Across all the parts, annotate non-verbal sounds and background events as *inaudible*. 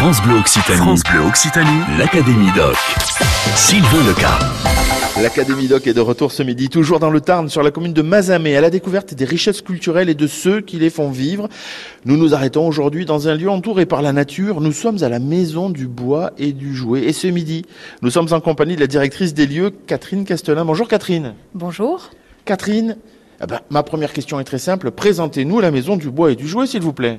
France Bleu Occitanie. France Bleu Occitanie. L'Académie Doc. Sylvain Leca. L'Académie Doc est de retour ce midi, toujours dans le Tarn, sur la commune de Mazamet, à la découverte des richesses culturelles et de ceux qui les font vivre. Nous nous arrêtons aujourd'hui dans un lieu entouré par la nature. Nous sommes à la Maison du Bois et du Jouet. Et ce midi, nous sommes en compagnie de la directrice des lieux, Catherine Castelin. Bonjour Catherine. Bonjour. Catherine, eh ben, ma première question est très simple. Présentez-nous la Maison du Bois et du Jouet, s'il vous plaît.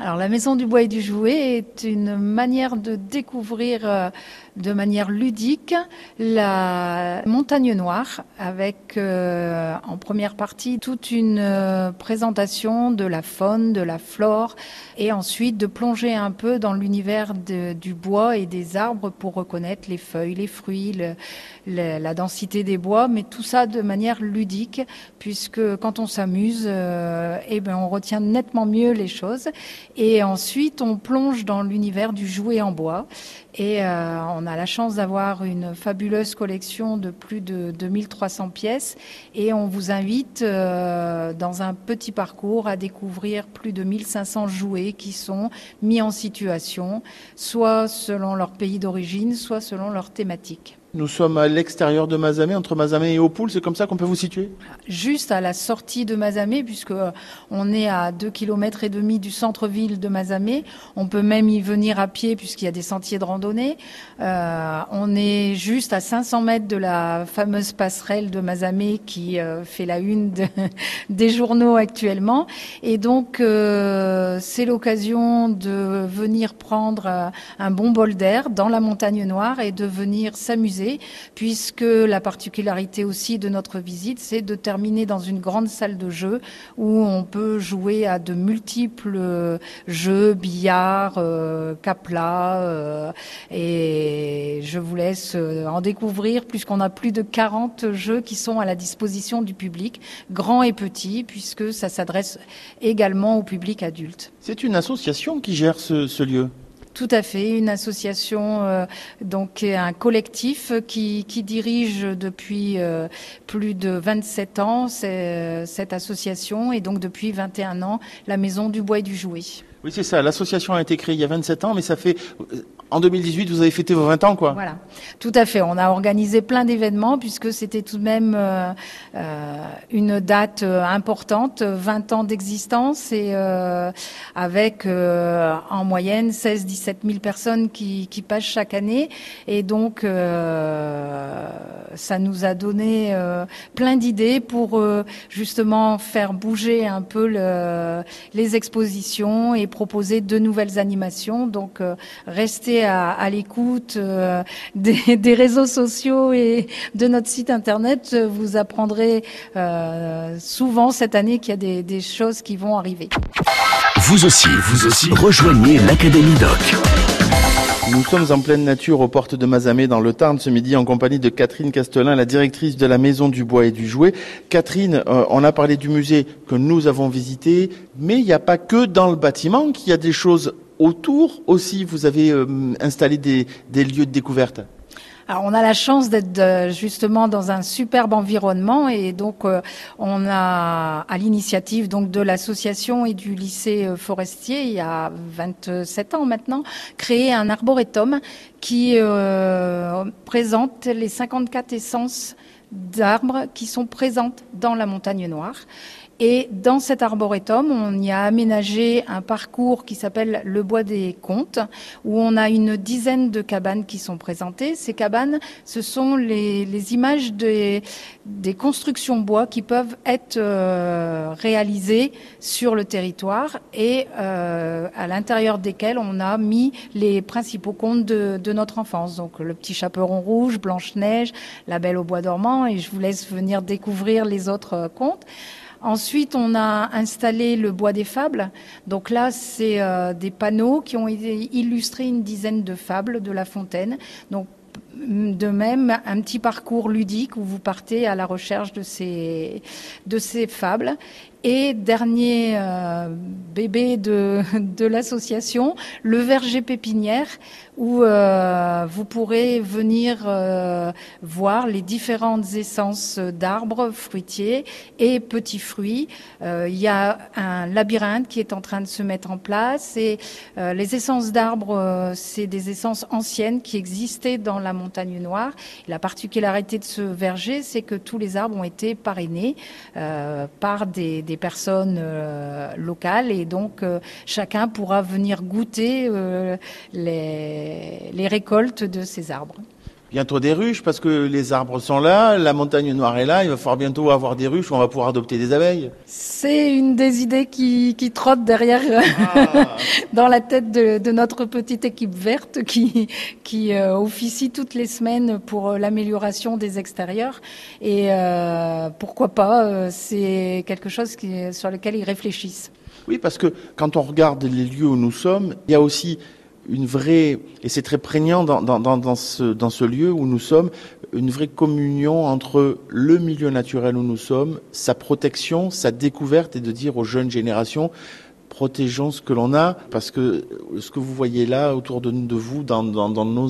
Alors la Maison du Bois et du Jouet est une manière de découvrir euh, de manière ludique la montagne noire avec euh, en première partie toute une euh, présentation de la faune, de la flore et ensuite de plonger un peu dans l'univers du bois et des arbres pour reconnaître les feuilles, les fruits, la densité des bois, mais tout ça de manière ludique puisque quand on s'amuse, eh ben on retient nettement mieux les choses et ensuite on plonge dans l'univers du jouet en bois et euh, on a la chance d'avoir une fabuleuse collection de plus de 2300 pièces. Et on vous invite euh, dans un petit parcours à découvrir plus de 1500 jouets qui sont mis en situation, soit selon leur pays d'origine, soit selon leur thématique. Nous sommes à l'extérieur de Mazamet, entre Mazamet et Opoul, c'est comme ça qu'on peut vous situer? Juste à la sortie de Mazamet, puisque on est à 2 km et demi du centre-ville de Mazamet. On peut même y venir à pied puisqu'il y a des sentiers de randonnée. Euh, on est juste à 500 mètres de la fameuse passerelle de Mazamet qui euh, fait la une *laughs* des journaux actuellement. Et donc, euh, c'est l'occasion de venir prendre un bon bol d'air dans la montagne noire et de venir s'amuser puisque la particularité aussi de notre visite, c'est de terminer dans une grande salle de jeu où on peut jouer à de multiples jeux, billard, euh, capla, euh, et je vous laisse euh, en découvrir puisqu'on a plus de 40 jeux qui sont à la disposition du public, grands et petits, puisque ça s'adresse également au public adulte. C'est une association qui gère ce lieu? Tout à fait, une association, euh, donc un collectif qui, dirige depuis euh, plus de 27 ans euh, cette association et donc depuis 21 ans la Maison du Bois et du Jouet. Oui, c'est ça. L'association a été créée il y a 27 ans, mais ça fait en 2018, vous avez fêté vos 20 ans, quoi. Voilà, tout à fait. On a organisé plein d'événements puisque c'était tout de même euh, euh une date euh, importante, 20 ans d'existence et euh, avec euh, en moyenne 16-17 000 personnes qui, passent chaque année. Et donc, ça nous a donné plein d'idées pour justement faire bouger un peu le, les expositions et proposer de nouvelles animations. Donc, rester à, l'écoute euh, *laughs* des, réseaux sociaux et de notre site internet, vous apprendrez euh, souvent cette année qu'il y a des choses qui vont arriver. Vous aussi, vous aussi, rejoignez l'Académie Doc. Nous sommes en pleine nature aux portes de Mazamet dans le Tarn ce midi en compagnie de Catherine Castelin, la directrice de la Maison du Bois et du Jouet. Catherine, euh, on a parlé du musée que nous avons visité, mais il n'y a pas que dans le bâtiment qu'il y a des choses autour aussi, vous avez euh, installé des, lieux de découverte on a la chance d'être euh, justement dans un superbe environnement et donc euh, on a à l'initiative donc de l'association et du lycée forestier il y a 27 ans maintenant créé un arboretum qui présente les 54 essences d'arbres qui sont présentes dans la montagne noire et dans cet arboretum, on y a aménagé un parcours qui s'appelle le bois des contes, où on a une dizaine de cabanes qui sont présentées. Ces cabanes, ce sont les, les images des, des, constructions bois qui peuvent être euh, réalisées sur le territoire et euh, à l'intérieur desquelles on a mis les principaux contes de, de notre enfance. Donc le petit chaperon rouge, Blanche-Neige, La Belle au bois dormant, et je vous laisse venir découvrir les autres euh, contes. Ensuite, on a installé le bois des fables. Donc là, c'est euh, des panneaux qui ont illustré une dizaine de fables de La Fontaine. Donc de même, un petit parcours ludique où vous partez à la recherche de ces, de ces fables. Et dernier euh, bébé de, de l'association, le verger pépinière, où euh, vous pourrez venir euh, voir les différentes essences d'arbres fruitiers et petits fruits. Euh, il y a un labyrinthe qui est en train de se mettre en place et les essences d'arbres, c'est des essences anciennes qui existaient dans la montagne noire. la particularité de ce verger, c'est que tous les arbres ont été parrainés par des, des personnes locales et donc chacun pourra venir goûter les les, récoltes de ces arbres. Bientôt des ruches parce que les arbres sont là, la montagne noire est là, il va falloir bientôt avoir des ruches où on va pouvoir adopter des abeilles. C'est une des idées qui, qui trotte derrière ah. *laughs* dans la tête de, notre petite équipe verte qui, qui euh, officie toutes les semaines pour euh, l'amélioration des extérieurs. Et euh, pourquoi pas, c'est quelque chose qui, sur lequel ils réfléchissent. Oui, parce que quand on regarde les lieux où nous sommes, il y a aussi une vraie, et c'est très prégnant dans, ce, lieu où nous sommes, une vraie communion entre le milieu naturel où nous sommes, sa protection, sa découverte, et de dire aux jeunes générations, protégeons ce que l'on a, parce que ce que vous voyez là autour de, de vous, dans, nos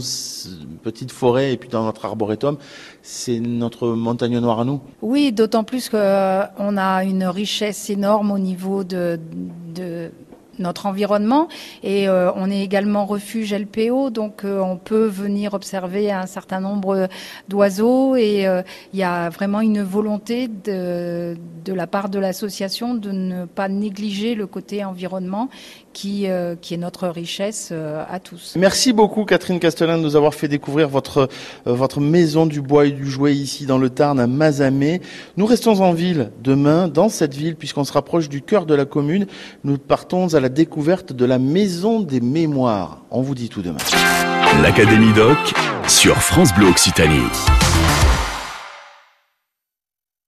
petites forêts et puis dans notre arboretum, c'est notre montagne noire à nous. Oui, d'autant plus qu'on a une richesse énorme au niveau de notre environnement et euh, on est également refuge LPO donc euh, on peut venir observer un certain nombre d'oiseaux et euh, il y a vraiment une volonté de, la part de l'association de ne pas négliger le côté environnement qui, qui est notre richesse à tous. Merci beaucoup Catherine Castellin de nous avoir fait découvrir votre, votre maison du bois et du jouet ici dans le Tarn à Mazamé. Nous restons en ville demain dans cette ville puisqu'on se rapproche du cœur de la commune. Nous partons à la découverte de la Maison des Mémoires. On vous dit tout demain. L'Académie Doc sur France Bleu Occitanie.